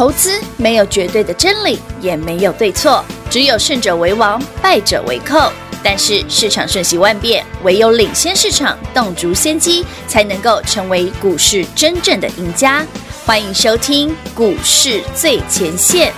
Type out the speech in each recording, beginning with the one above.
投资没有绝对的真理，也没有对错，只有胜者为王，败者为寇。但是市场瞬息万变，唯有领先市场，洞烛先机，才能够成为股市真正的赢家。欢迎收听《股市最前线》。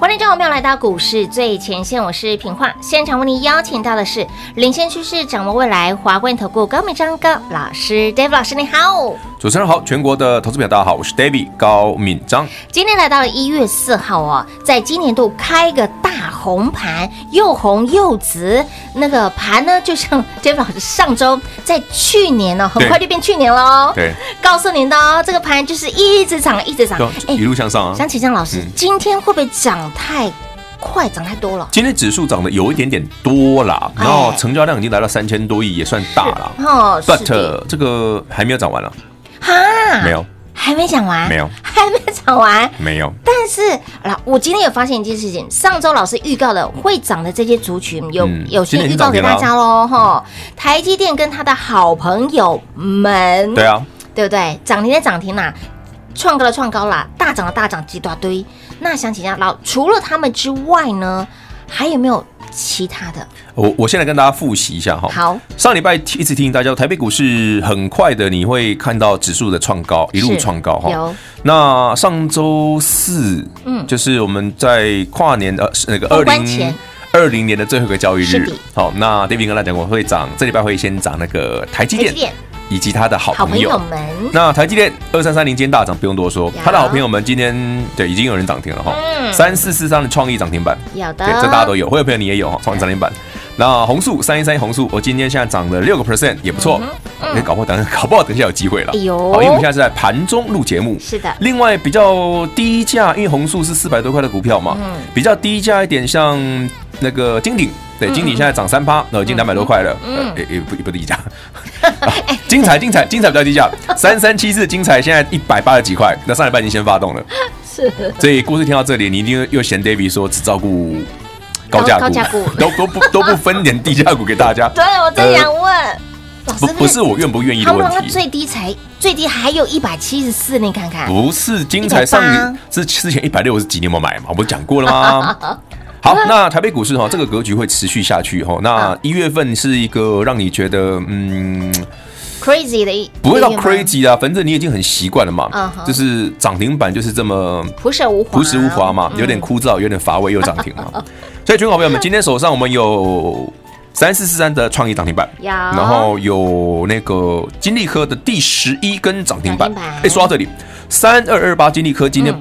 欢迎各位朋友来到股市最前线，我是平化。现场为您邀请到的是领先趋势、掌握未来华冠投顾高明章高老师，Dave 老师，你好。主持人好，全国的投资朋友大家好，我是 David 高敏章。今天来到了一月四号哦，在今年度开个大红盘，又红又紫，那个盘呢，就像 David 老师上周在去年呢、哦，很快就变去年了哦。对，告诉您的哦，这个盘就是一直涨，一直涨，一路向上啊。想请教老师，嗯、今天会不会涨太快，涨太多了？今天指数涨得有一点点多啦，然后成交量已经来到三千多亿，也算大了。哦，But 这个还没有涨完了。哈，没有，还没讲完，没有，还没讲完，没有。但是，老我今天有发现一件事情，上周老师预告的会涨的这些族群，有、嗯、有先预告给大家喽，哈。台积电跟他的好朋友们，对啊，对不对？涨停的涨停啦，创高的创高啦，大涨的大涨，几大堆。那想请教老，除了他们之外呢，还有没有？其他的，我我现在跟大家复习一下哈。好，上礼拜一直提醒大家，台北股市很快的，你会看到指数的创高，一路创高哈。有。那上周四，嗯，就是我们在跨年的那个二零二零年的最后一个交易日。好，那 David 跟大家讲，我会涨，这礼拜会先涨那个台积电。以及他的好朋友，们，那台积电二三三零今天大涨，不用多说。他的好朋友们今天对已经有人涨停了哈，三四四三的创意涨停板，有的，对，这大家都有，会有朋友你也有哈，创意涨停板。那红素三一三一红素，我今天现在涨了六个 percent，也不错。哎，搞不好等，搞不好等一下有机会了。哎呦，因为我们现在是在盘中录节目，是的。另外比较低价，因为红素是四百多块的股票嘛，比较低价一点，像那个金鼎，对，金鼎现在涨三趴，那已经两百多块了，呃，也也不也不低价。精彩精彩精彩比较低价，三三七四精彩现在一百八十几块，那上礼拜已经先发动了，是。所以故事听到这里，你一定又嫌 David 说只照顾高价股，都都不都不分点低价股给大家。对，我正想问，不不是我愿不愿意的问题，最低才最低还有一百七十四，你看看，不是精彩上年是之前一百六十几，你有没有买嘛？我不是讲过了吗？好，那台北股市哈，这个格局会持续下去哈。那一月份是一个让你觉得嗯 crazy 的一不会到 crazy 啊，反正你已经很习惯了嘛。就是涨停板就是这么朴实无华，朴实无华嘛，有点枯燥，有点乏味，又涨停嘛。所以，全国朋友们，今天手上我们有三四四三的创意涨停板，然后有那个金利科的第十一根涨停板。哎，说到这里，三二二八金利科今天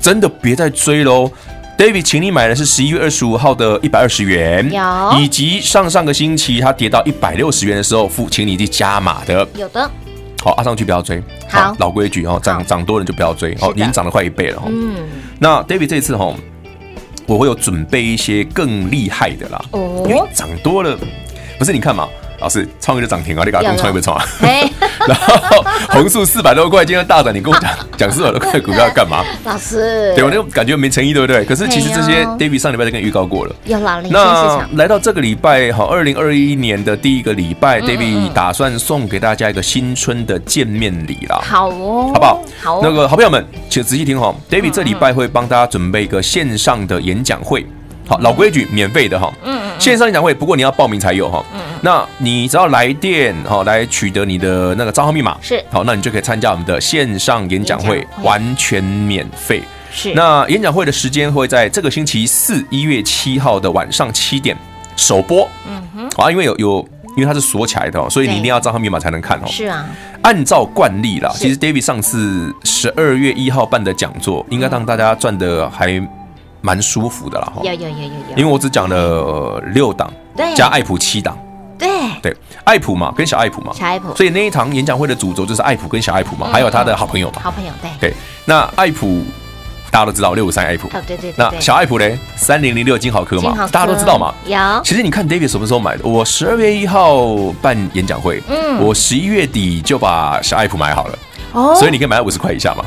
真的别再追喽。David，请你买的是十一月二十五号的一百二十元，有，以及上上个星期它跌到一百六十元的时候，付，请你去加码的，有的。好，阿上去不要追，好，老规矩哦，涨涨多了就不要追，哦，已经涨了快一倍了哈。嗯，那 David 这次哈，我会有准备一些更厉害的啦，哦，因为涨多了，不是你看嘛。老师，创业就涨停啊！你赶快创业不创啊？然后红素四百多块，今天大涨，你跟我讲讲四百多块股票要干嘛？老师，对我那种感觉没诚意，对不对？可是其实这些 David 上礼拜就跟你预告过了。有老那来到这个礼拜，好，二零二一年的第一个礼拜，David 打算送给大家一个新春的见面礼啦。好哦，好不好？好。那个好朋友们，请仔细听好，David 这礼拜会帮大家准备一个线上的演讲会。好，老规矩，免费的哈。嗯嗯。线上演讲会，不过你要报名才有哈。嗯。那你只要来电哈，来取得你的那个账号密码是好，那你就可以参加我们的线上演讲会，完全免费。是。那演讲会的时间会在这个星期四一月七号的晚上七点首播。嗯哼。啊，因为有有，因为它是锁起来的，所以你一定要账号密码才能看哦。是啊。按照惯例啦，其实 David 上次十二月一号办的讲座，应该让大家赚的还。蛮舒服的啦，哈，有有有有有，因为我只讲了六档，对，加爱普七档，对。对，爱普嘛，跟小爱普嘛，小爱普，所以那一堂演讲会的主轴就是爱普跟小爱普嘛，还有他的好朋友嘛，好朋友，对。对，那爱普大家都知道六五三爱普，对对，那小爱普嘞，三零零六金豪科嘛，大家都知道嘛，有，其实你看 David 什么时候买的？我十二月一号办演讲会，嗯，我十一月底就把小爱普买好了，哦，所以你可以买到五十块以下嘛，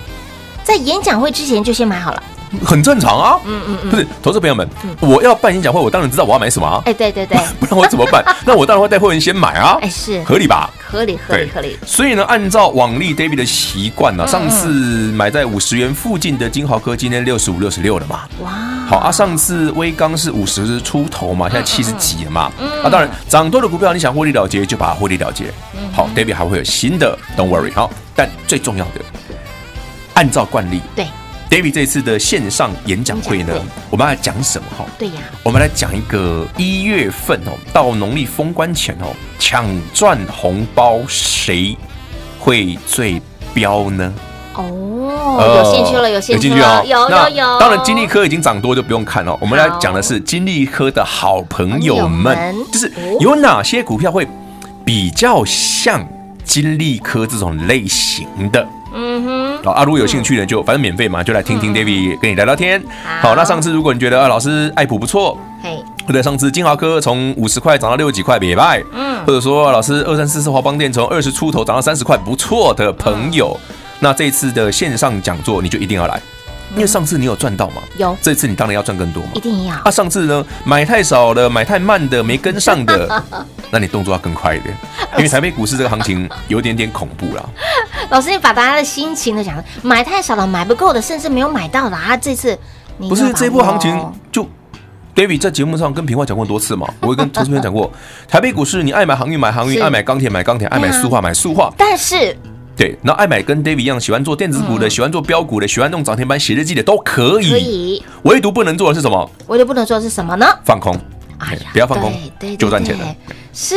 在演讲会之前就先买好了。很正常啊。嗯嗯嗯，不是，投资朋友们，我要办演讲会，我当然知道我要买什么啊。哎，对对对，不然我怎么办？那我当然会带会员先买啊。哎，是合理吧？合理合理合理。所以呢，按照往例 David 的习惯呢，上次买在五十元附近的金豪科，今天六十五、六十六了嘛。哇，好啊，上次威刚是五十出头嘛，现在七十几了嘛。嗯，啊，当然涨多的股票，你想获利了结就把它获利了结。好，David 还会有新的，Don't worry。好，但最重要的，按照惯例，对。David 这次的线上演讲会呢，我们要来讲什么哈？对呀，我们来讲一个一月份哦，到农历封关前哦，抢赚红包谁会最彪呢？哦，有兴趣了，有兴趣了，有有有。当然，金利科已经涨多就不用看了。我们来讲的是金利科的好朋友们，就是有哪些股票会比较像金利科这种类型的。嗯哼，好，啊，如果有兴趣的就反正免费嘛，就来听听 David 跟你聊聊天。好，那上次如果你觉得啊，老师爱普不错，嘿，或者上次金豪科从五十块涨到六十几块，别拜，嗯，或者说老师二三四四华邦店从二十出头涨到三十块，不错的朋友，那这次的线上讲座你就一定要来。因为上次你有赚到吗？有，这次你当然要赚更多嘛，一定要。啊，上次呢，买太少了，买太慢的，没跟上的，那你动作要更快一点，因为台北股市这个行情有点点恐怖啦。老师，你把大家的心情都讲了，买太少了，买不够的，甚至没有买到的啊，这次不是这波行情就，David 在节目上跟平话讲过多次嘛，我会跟投资朋友讲过，台北股市你爱买航运买航运，爱买钢铁买钢铁，爱买塑化买塑化，但是。对，那爱买跟 David 一样喜欢做电子股的，喜欢做标股的，喜欢弄涨停板写日记的都可以，可以。唯独不能做的是什么？唯独不能做的是什么呢？放空。哎呀，不要放空，就赚钱了。是，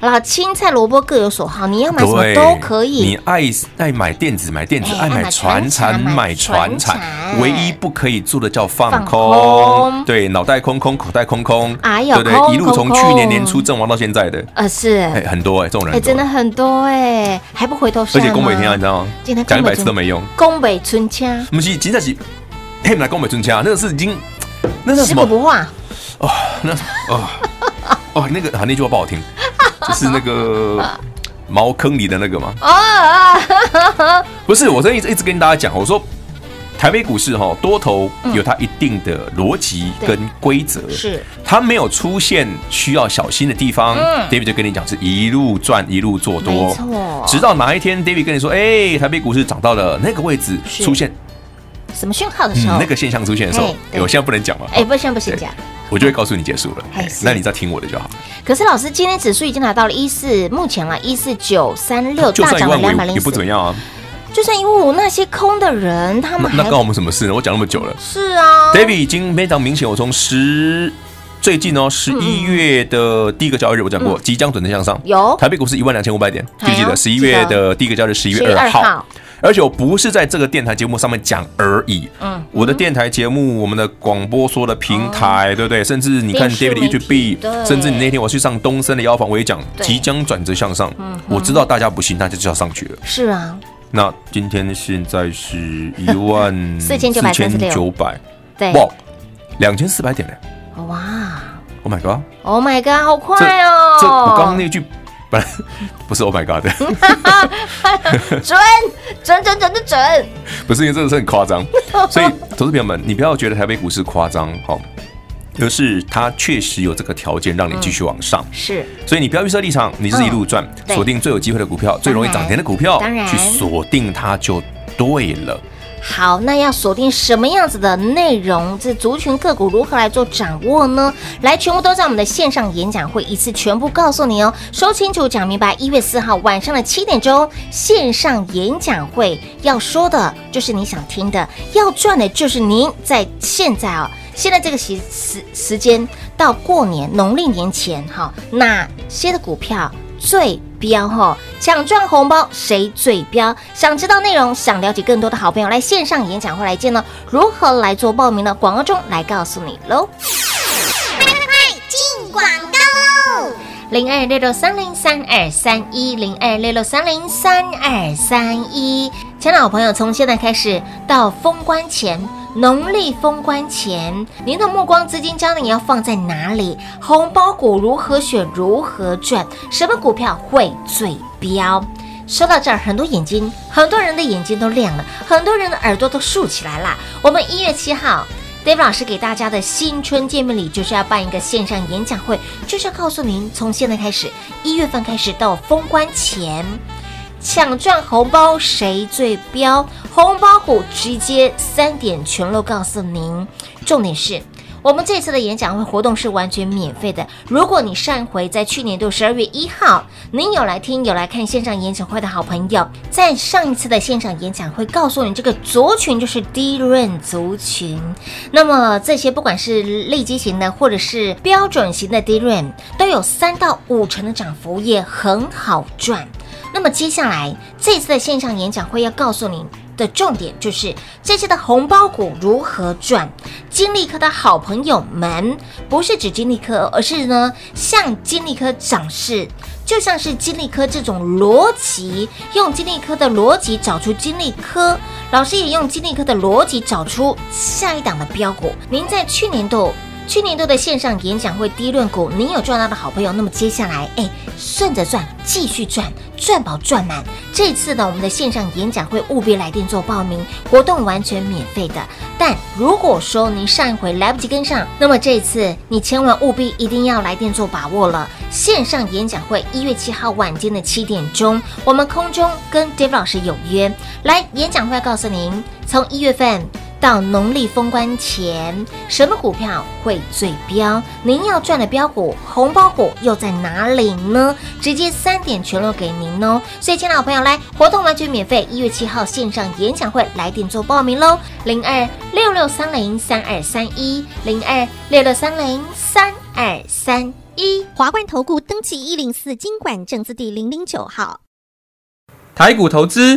老青菜萝卜各有所好，你要买什么都可以。你爱爱买电子买电子，爱买船产买船产，唯一不可以做的叫放空。对，脑袋空空，口袋空空。哎呦，对对，一路从去年年初阵亡到现在的，呃，是，哎，很多哎，这种人，哎，真的很多哎，还不回头。而且宫北天啊，你知道吗？讲一百次都没用。宫北春枪，不是，真的是，嘿，来宫北春枪，那个是已经，那是什么？不化。哦，那哦哦，那个啊，那句话不好听，就是那个茅坑里的那个吗？啊，不是，我这一直一直跟大家讲，我说台北股市哈多头有它一定的逻辑跟规则，是它没有出现需要小心的地方。David 就跟你讲，是一路赚一路做多，直到哪一天 David 跟你说，哎，台北股市涨到了那个位置，出现什么讯号的时候，那个现象出现的时候，我现在不能讲了？哎，不行不行讲。我就会告诉你结束了，那你再听我的就好。可是老师，今天指数已经来到了一四，目前啊一四九三六，大涨了两百零四，也不怎么样啊。就算一五五，那些空的人，他们那关我们什么事呢？我讲那么久了，是啊，David 已经非常明显。我从十最近哦，十一月的第一个交易日，我讲过，即将转正向上。有台北股市一万两千五百点，记不记得？十一月的第一个交易日，十一月二号。而且我不是在这个电台节目上面讲而已，嗯，我的电台节目，我们的广播说的平台，对不对？甚至你看 David 的 YouTube，甚至你那天我去上东森的药房，我也讲即将转折向上。嗯，我知道大家不信，那就就要上去了。是啊，那今天现在是一万 四千九百三十六，九百，对，哇，两千四百点嘞！哇，Oh my God，Oh my God，好快哦！这我刚刚那句。不不是，Oh my God！准准准准的准，不是因为这个是很夸张，所以投资朋友们，你不要觉得台北股市夸张哦，而是它确实有这个条件让你继续往上。是，所以你不要预设立场，你是一路赚，锁定最有机会的股票，最容易涨停的股票，当然去锁定它就对了。好，那要锁定什么样子的内容？这族群个股如何来做掌握呢？来，全部都在我们的线上演讲会，一次全部告诉你哦。说清楚，讲明白。一月四号晚上的七点钟，线上演讲会要说的就是你想听的，要赚的就是您在现在、哦，现在这个时时时间到过年农历年前哈，哪些的股票最飙哈，抢赚红包谁最彪？想知道内容，想了解更多的好朋友来线上演讲会来见呢？如何来做报名呢？广告中来告诉你喽！快快快进广告！零二六六三零三二三一零二六六三零三二三一，亲爱的朋友，从现在开始到封关前。农历封关前，您的目光资金焦点要放在哪里？红包股如何选？如何赚？什么股票会最标？说到这儿，很多眼睛，很多人的眼睛都亮了，很多人的耳朵都竖起来了。我们一月七号，David 老师给大家的新春见面礼，就是要办一个线上演讲会，就是要告诉您，从现在开始，一月份开始到封关前，抢赚红包谁最彪？红包股直接三点全漏告诉您，重点是。我们这次的演讲会活动是完全免费的。如果你上回在去年度十二月一号，您有来听、有来看线上演讲会的好朋友，在上一次的线上演讲会告诉你，这个族群就是 DRAM 族群。那么这些不管是利基型的，或者是标准型的 DRAM，都有三到五成的涨幅，也很好赚。那么接下来这次的线上演讲会要告诉你。的重点就是这次的红包股如何赚。金利科的好朋友们，不是指金利科，而是呢，像金利科涨势，就像是金利科这种逻辑，用金利科的逻辑找出金利科，老师也用金利科的逻辑找出下一档的标股。您在去年度。去年度的线上演讲会低论股，您有赚到的好朋友，那么接下来，哎，顺着赚，继续赚，赚饱赚满。这次呢，我们的线上演讲会务必来电做报名，活动完全免费的。但如果说您上一回来不及跟上，那么这次你千万务必一定要来电做把握了。线上演讲会一月七号晚间的七点钟，我们空中跟 Dave 老师有约。来，演讲会告诉您，从一月份。到农历封关前，什么股票会最飙？您要赚的标股、红包股又在哪里呢？直接三点全落给您哦！所以，亲爱的朋友，来活动完全免费，一月七号线上演讲会来电做报名喽！零二六六三零三二三一，零二六六三零三二三一。华冠投顾登记一零四经管证字第零零九号，台股投资。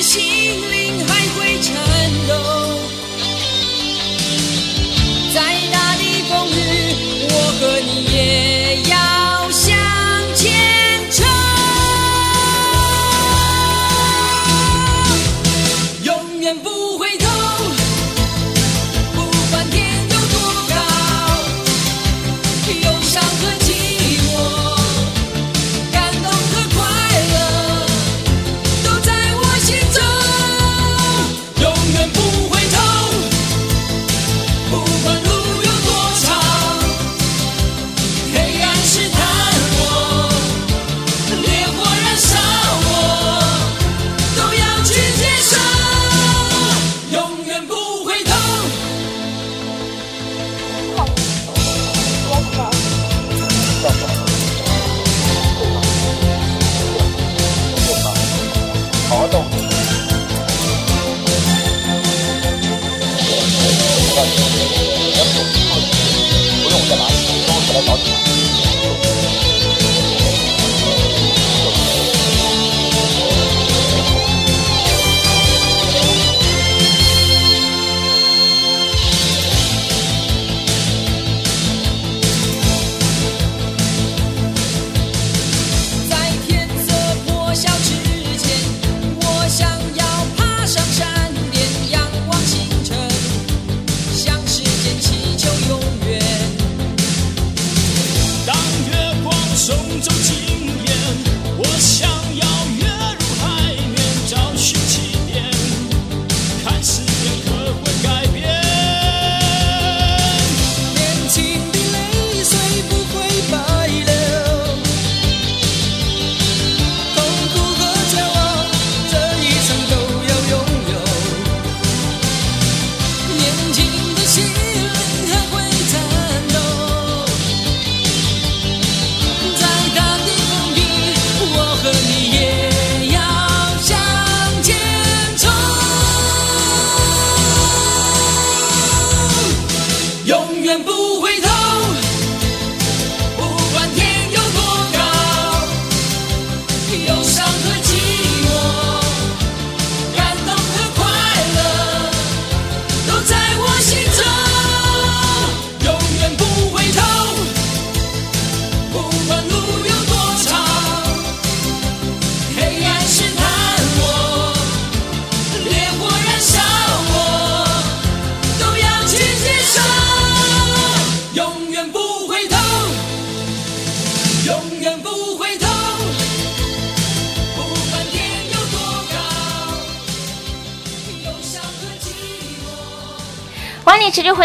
心里种种情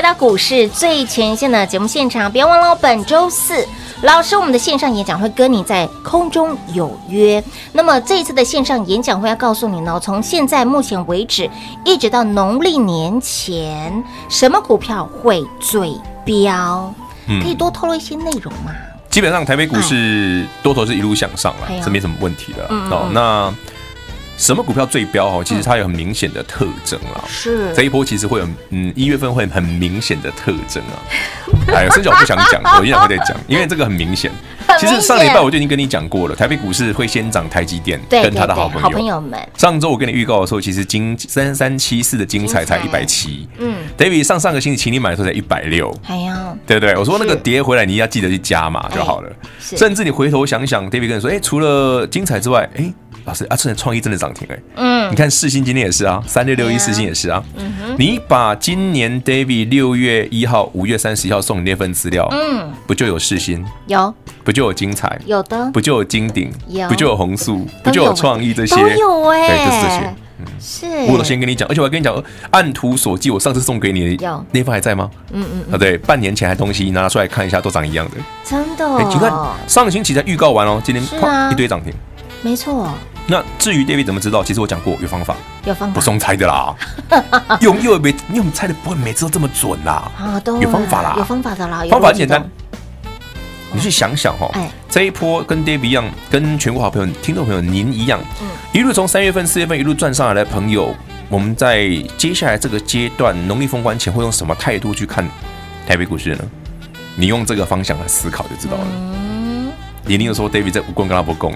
到股市最前线的节目现场，别忘了本周四。老师，我们的线上演讲会跟你在空中有约。那么这一次的线上演讲会要告诉你呢，从现在目前为止，一直到农历年前，什么股票会最飙？嗯可以多透露一些内容吗？基本上台北股市多头是一路向上了哎呀，这没什么问题的。哦那什么股票最标哦？其实它有很明显的特征啦。是这一波其实会有，嗯，一月份会很明显的特征啊。哎呀，甚至我不想讲，我一样会再讲，因为这个很明显。其实上礼拜我就已经跟你讲过了，台北股市会先涨台积电跟他的好朋友。好朋友们，上周我跟你预告的时候，其实金三三七四的精彩才一百七，嗯，David 上上个星期请你买的时候才一百六，哎呀，对不对？我说那个是跌回来，你要记得去加码就好了。甚至你回头想想，David 跟你说，哎，除了精彩之外，哎，老师啊，趁创意真的涨停哎，嗯。你看世新今天也是啊，三六六一世新也是啊，嗯哼。你把今年 David 六月一号、五月三十一号送你那份资料，嗯，不就有世新，有。不就有精彩，有的。不就有金鼎？有，不就有红素，不就有创意这些，都有哎、对，就是这些。是，我都先跟你讲，而且我还跟你讲，按图索骥，我上次送给你的那份还在吗？嗯嗯，啊，对，半年前还东西拿出来看一下，都长一样的。真的、哎，你看上个星期才预告完哦，今天啪啊。一堆涨停。没错，那至于 David 怎么知道？其实我讲过有方法，有方法不送猜的啦。用又没用猜的不会每次都这么准啦。啊，都有方法啦有方法的啦，方法很简单，你去想想哈、哎，这一波跟 David 一样，跟全国好朋友、听众朋友您一样，嗯一路从三月份、四月份一路赚上来的朋友，我们在接下来这个阶段，农历封关前会用什么态度去看台北股市呢？你用这个方向来思考就知道了。嗯，你一定说 David 在武功跟他不共，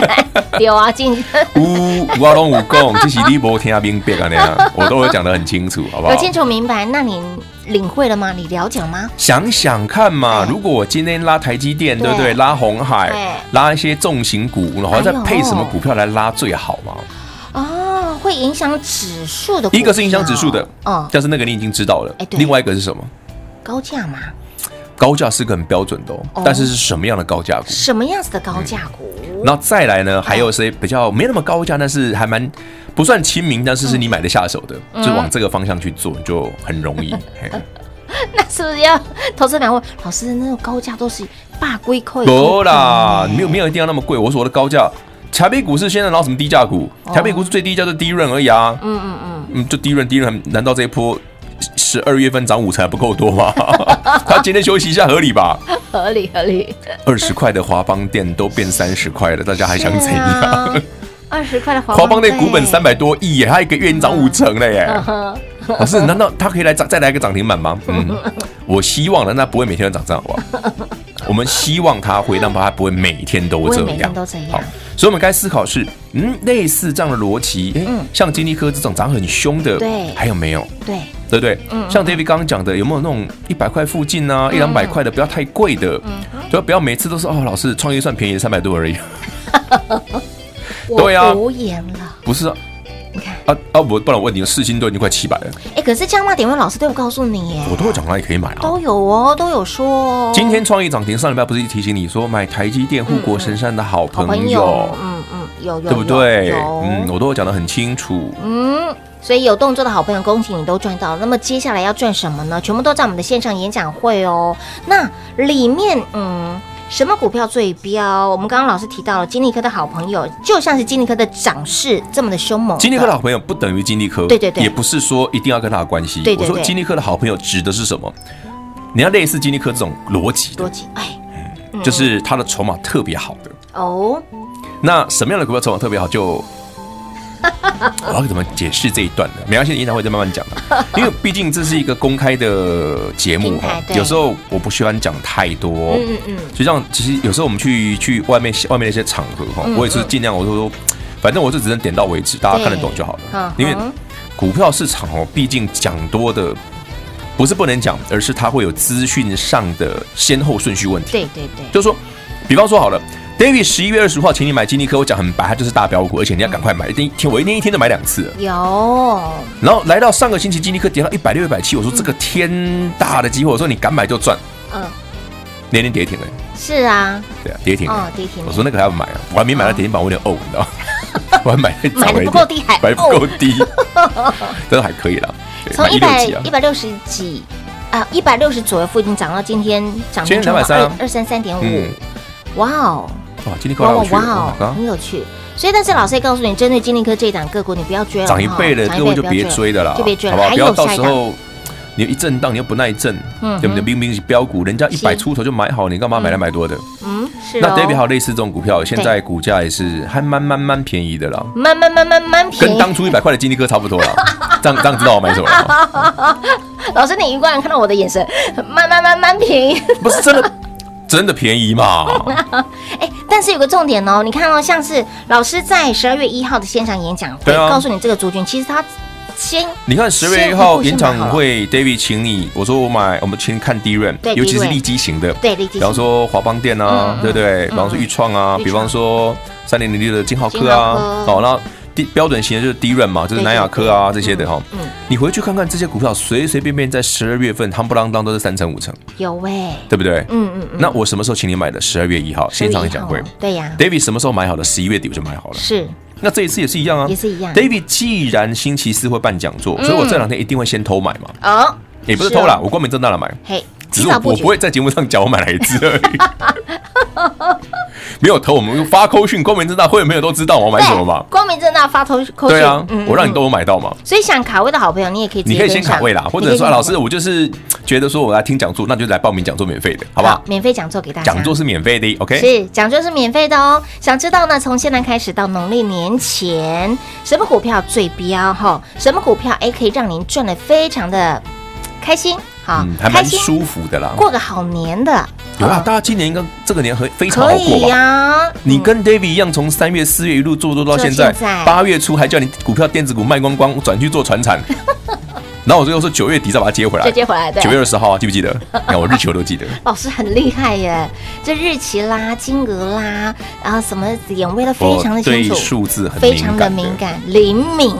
有啊，今武 我拢武功，这是你无听明白啊那样，我都会讲得很清楚，好不好有？清楚明白，那你领会了吗？你了解了吗？想想看嘛哎，如果我今天拉台积电，对对不对？拉红海，拉一些重型股，然后再配什么股票来拉最好嘛？哦，会影响指数的，一个是影响指数的，哦，但是那个你已经知道了哎。对另外一个是什么？高价嘛，高价是个很标准的哦哦，但是是什么样的高价股？什么样子的高价股？然后再来呢，还有些比较没那么高价，但是还蛮不算亲民，但是是你买得下手的，嗯就往这个方向去做，你就很容易。嘿那是不是要投资人问老师？那种高价都是霸龟块？不啦，没有没有一定要那么贵。我说我的高价，台北股市现在拿什么低价股？台北股市最低价就低润而已啊。嗯嗯嗯，嗯，就低润低润，难道这一波十二月份涨五成还不够多吗？他今天休息一下合理吧？合理合理。二十块的华邦店都变三十块了，大家还想怎样？二十块的华华邦店股本三百多亿耶，它一个月已经涨五成了耶。老师，难道他可以来涨再来一个涨停板吗？嗯，我希望呢，那不会每天都涨这样，好不好？我们希望他会让他不会每天都这样，每天都这样。好，所以我们该思考是，嗯，类似这样的逻辑，哎，像金立科这种涨很凶的，对，还有没有？对，对不对？嗯，像 David 刚刚讲的，有没有那种一百块附近啊，一两百块的，不要太贵的，就不要每次都是哦，老师创业算便宜三百多而已。对呀，无言了，不是。你看啊啊！我不然我问你，四星都已经快七百了。哎，可是加码点位老师都有告诉你耶，我都有讲哪里可以买啊，都有哦，都有说哦。今天创意涨停，上礼拜不是提醒你说买台积电护国神山的好朋友，嗯嗯，有有对不对？嗯，我都会讲的很清楚。嗯，所以有动作的好朋友，恭喜你都赚到。那么接下来要赚什么呢？全部都在我们的线上演讲会哦。那里面，嗯。什么股票最标？我们刚刚老师提到了金立科的好朋友，就像是金立科的涨势这么的凶猛。金立科的好朋友不等于金立科，对对对，也不是说一定要跟他的关系。对对对，我说金立科的好朋友指的是什么？你要类似金立科这种逻辑，逻辑，哎，嗯，就是他的筹码特别好的哦。那什么样的股票筹码特别好？就 我要怎么解释这一段呢？没关系，演讲会再慢慢讲吧。因为毕竟这是一个公开的节目哈，有时候我不喜欢讲太多。嗯嗯，实际上，其实有时候我们去去外面外面的一些场合哈，我也是尽量我说，反正我是只能点到为止，大家看得懂就好了。因为股票市场哦，毕竟讲多的不是不能讲，而是它会有资讯上的先后顺序问题。对对对，就是说，比方说好了。David 十一月二十五号，请你买金立科，我讲很白，它就是大标股，而且你要赶快买，一天我一天一天都买两次。有，然后来到上个星期，金立科跌到一百六、一百七，我说这个天大的机会，我说你敢买就赚。嗯，那天跌停了。是啊，对啊，跌停。哦，跌停。我说那个还要买啊，我还没买到跌停板，我有点呕，你知道吗？我还买的买的不够低，还买不够低，但是还可以了。从一百一百六十几啊，一百六十左右附近涨到今天涨停两百三二三三点五，哇哦！哇，金立科好有趣，很有趣。所以，但是老师也告诉你，针对金立科这一档个股，你不要追了。涨一倍的各位就别追的了，就别追了，好不好？不要到时候你一震荡，你又不耐震，对不对？明明是标股，人家一百出头就买好，你干嘛买来买多的？嗯，是。那 David 还有类似这种股票，现在股价也是还蛮蛮蛮便宜的了，蛮蛮蛮蛮蛮便宜，跟当初一百块的金立科差不多了。这样这样知道我买什么了？老师，你一贯看到我的眼神，蛮蛮蛮蛮便宜，不是真的。真的便宜嘛？哎，但是有个重点哦，你看哦，像是老师在十二月一号的现场演讲会，告诉你这个族群，其实他先你看十月一号演唱会，David 请你，我说我买，我们先看 DRAM，尤其是利基型的，对，利基型，比方说华邦店啊，对不对？比方说钰创啊，比方说三零零六的金浩科啊，好，那。标准型的就是 DRAM 嘛，就是南亚科啊这些的哈。嗯，你回去看看这些股票，随随便便在十二月份，夯不啷当都是三成五成。有喂，对不对？嗯嗯。那我什么时候请你买的？十二月一号线上演讲会。对呀。David 什么时候买好的？十一月底我就买好了。是。那这一次也是一样啊。也是一样。David 既然星期四会办讲座，所以我这两天一定会先偷买嘛。哦。也不是偷啦，我光明正大的买。嘿。只是我不会在节目上讲我买哪一支而已。没有投，我们发扣讯，光明正大，会员朋友都知道我买什么嘛。光明正大发偷扣讯，对啊，我让你都有买到嘛。所以想卡位的好朋友，你也可以，你可以先卡位啦，或者说老师，我就是觉得说我来听讲座，那就来报名讲座，免费的，好不好？免费讲座给大家，讲座是免费的，OK？是讲座是免费的哦。想知道呢？从现在开始到农历年前，什么股票最标哈？什么股票哎可以让您赚的非常的开心？好，还蛮舒服的啦，过个好年的。有啊，大家今年应该这个年很非常好过吧？你跟 David 一样，从三月、四月一路做做到现在，八月初还叫你股票电子股卖光光，转去做船产。然后我最后说九月底再把它接回来，再接回来。对，九月二十号记不记得？看 我日期我都记得。老师很厉害耶，这日期啦、金额啦，然后什么点位都非常的清楚，对数字很非常的敏感灵敏。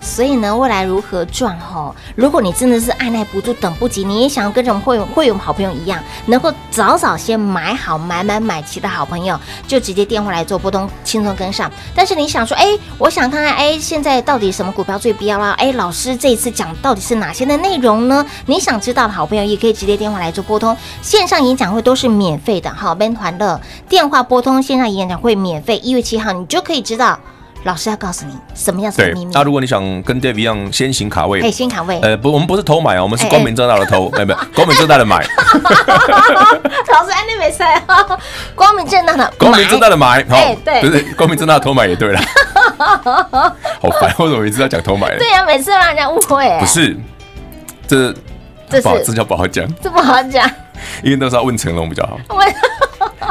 所以呢，未来如何赚哈？如果你真的是按捺不住、等不及，你也想要跟着我们会员会员好朋友一样，能够早早先买好、买买买齐的好朋友，就直接电话来做拨通，轻松跟上。但是你想说，哎，我想看看，哎，现在到底什么股票最标啦？哎，老师这一次讲到底是哪些的内容呢？你想知道的好朋友也可以直接电话来做拨通，线上演讲会都是免费的，好，Ben 团的电话拨通线上演讲会免费，一月七号你就可以知道。老师要告诉你什么样子的秘密。那如果你想跟 David 一样先行卡位，可以先卡位。呃，不，我们不是偷买啊，我们是光明正大的偷，没有光明正大的买。老师，安利没赛啊，光明正大的，光明正大的买，好，对，不是光明正大的偷买也对了。好烦，为什么每次要讲偷买？对呀、啊，每次让人家误会。不是，这这不好，这叫不好讲，这不好讲，因为都是要问成龙比较好。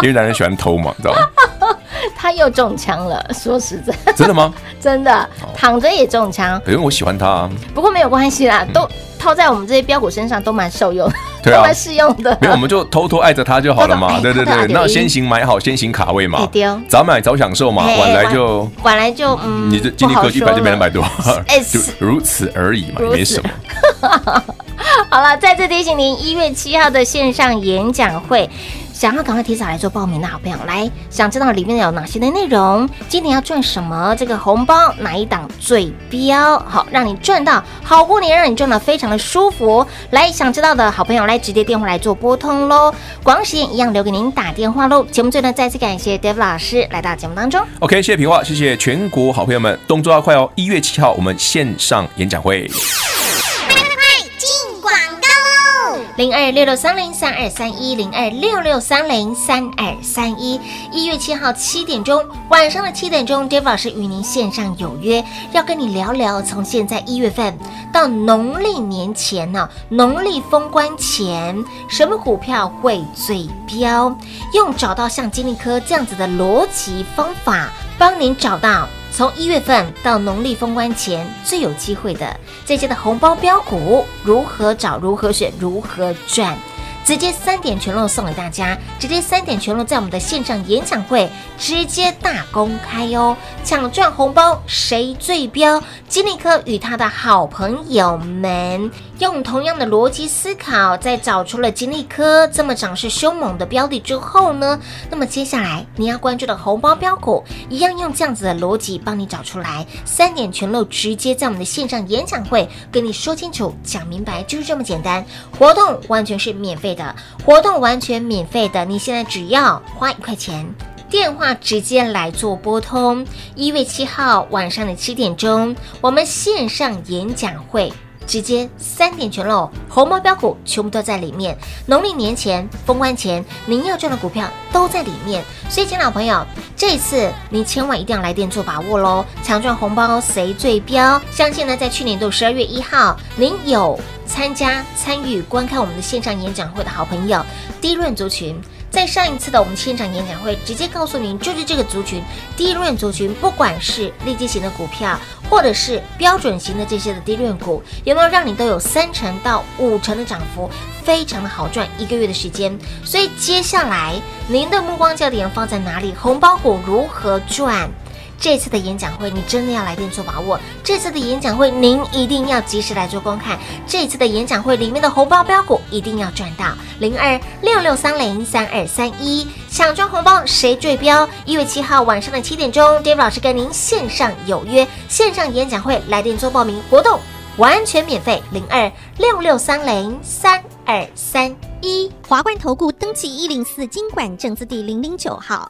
因为男人喜欢偷嘛，你知道吗？他又中枪了，说实在，真的吗？真的，躺着也中枪。因为我喜欢他啊。不过没有关系啦，都套在我们这些标股身上都蛮受用，都蛮适用的。没有，我们就偷偷爱着他就好了嘛。对 对对，那先行买好，先行卡位嘛。早买早享受嘛，晚来就晚来就嗯，你这今天格局摆就没两百多，就如此而已嘛，没什么。好了，再次提醒您，一月七号的线上演讲会。想要赶快提早来做报名的好朋友，来想知道里面有哪些的内容？今年要赚什么？这个红包哪一档最标？好，让你赚到好过年，让你赚到非常舒服。来，想知道的好朋友，来直接电话来做拨通喽。广告时间一样留给您打电话喽。节目最后呢，再次感谢 Dave 老师来到节目当中。OK，谢谢平话，谢谢全国好朋友们，动作要快哦！一月七号我们线上演讲会。零二六六三零三二三一零二六六三零三二三一，一月七号七点钟，晚上的七点钟，David 老师与您线上有约，要跟你聊聊从现在一月份到农历年前呢，农历封关前，什么股票会最飙？用找到像金立科这样子的逻辑方法，帮您找到。从一月份到农历封关前最有机会的这些的红包标股，如何找？如何选？如何赚？直接三点全漏送给大家，直接三点全漏在我们的线上演讲会直接大公开哦！抢赚红包谁最标？金立科与他的好朋友们用同样的逻辑思考，在找出了金立科这么涨势凶猛的标的之后呢，那么接下来你要关注的红包标股，一样用这样子的逻辑帮你找出来，三点全漏直接在我们的线上演讲会跟你说清楚、讲明白，就是这么简单。活动完全是免费的。活动完全免费的，你现在只要花一块钱，电话直接来做拨通。一月七号晚上的七点钟，我们线上演讲会。直接三点全漏，红包标股全部都在里面。农历年前封关前，您要赚的股票都在里面。所以，亲老朋友，这一次你千万一定要来电做把握喽！抢赚红包谁最标？相信呢，在去年度十二月一号，您有参加参与观看我们的线上演讲会的好朋友，低润族群。在上一次的我们现场演讲会，直接告诉您，就是这个族群，低润族群，不管是利基型的股票，或者是标准型的这些的低润股，有没有让你都有三成到五成的涨幅，非常的好赚，一个月的时间。所以接下来您的目光焦点放在哪里？红包股如何赚？这次的演讲会，你真的要来电做把握。这次的演讲会，您一定要及时来做观看。这次的演讲会里面的红包标股一定要赚到零二六六三零三二三一，抢赚红包谁最标？一月七号晚上的七点钟，David 老师跟您线上有约，线上演讲会来电做报名活动，完全免费。零二六六三零三二三一，华冠投顾登记一零四金管证字第零零九号，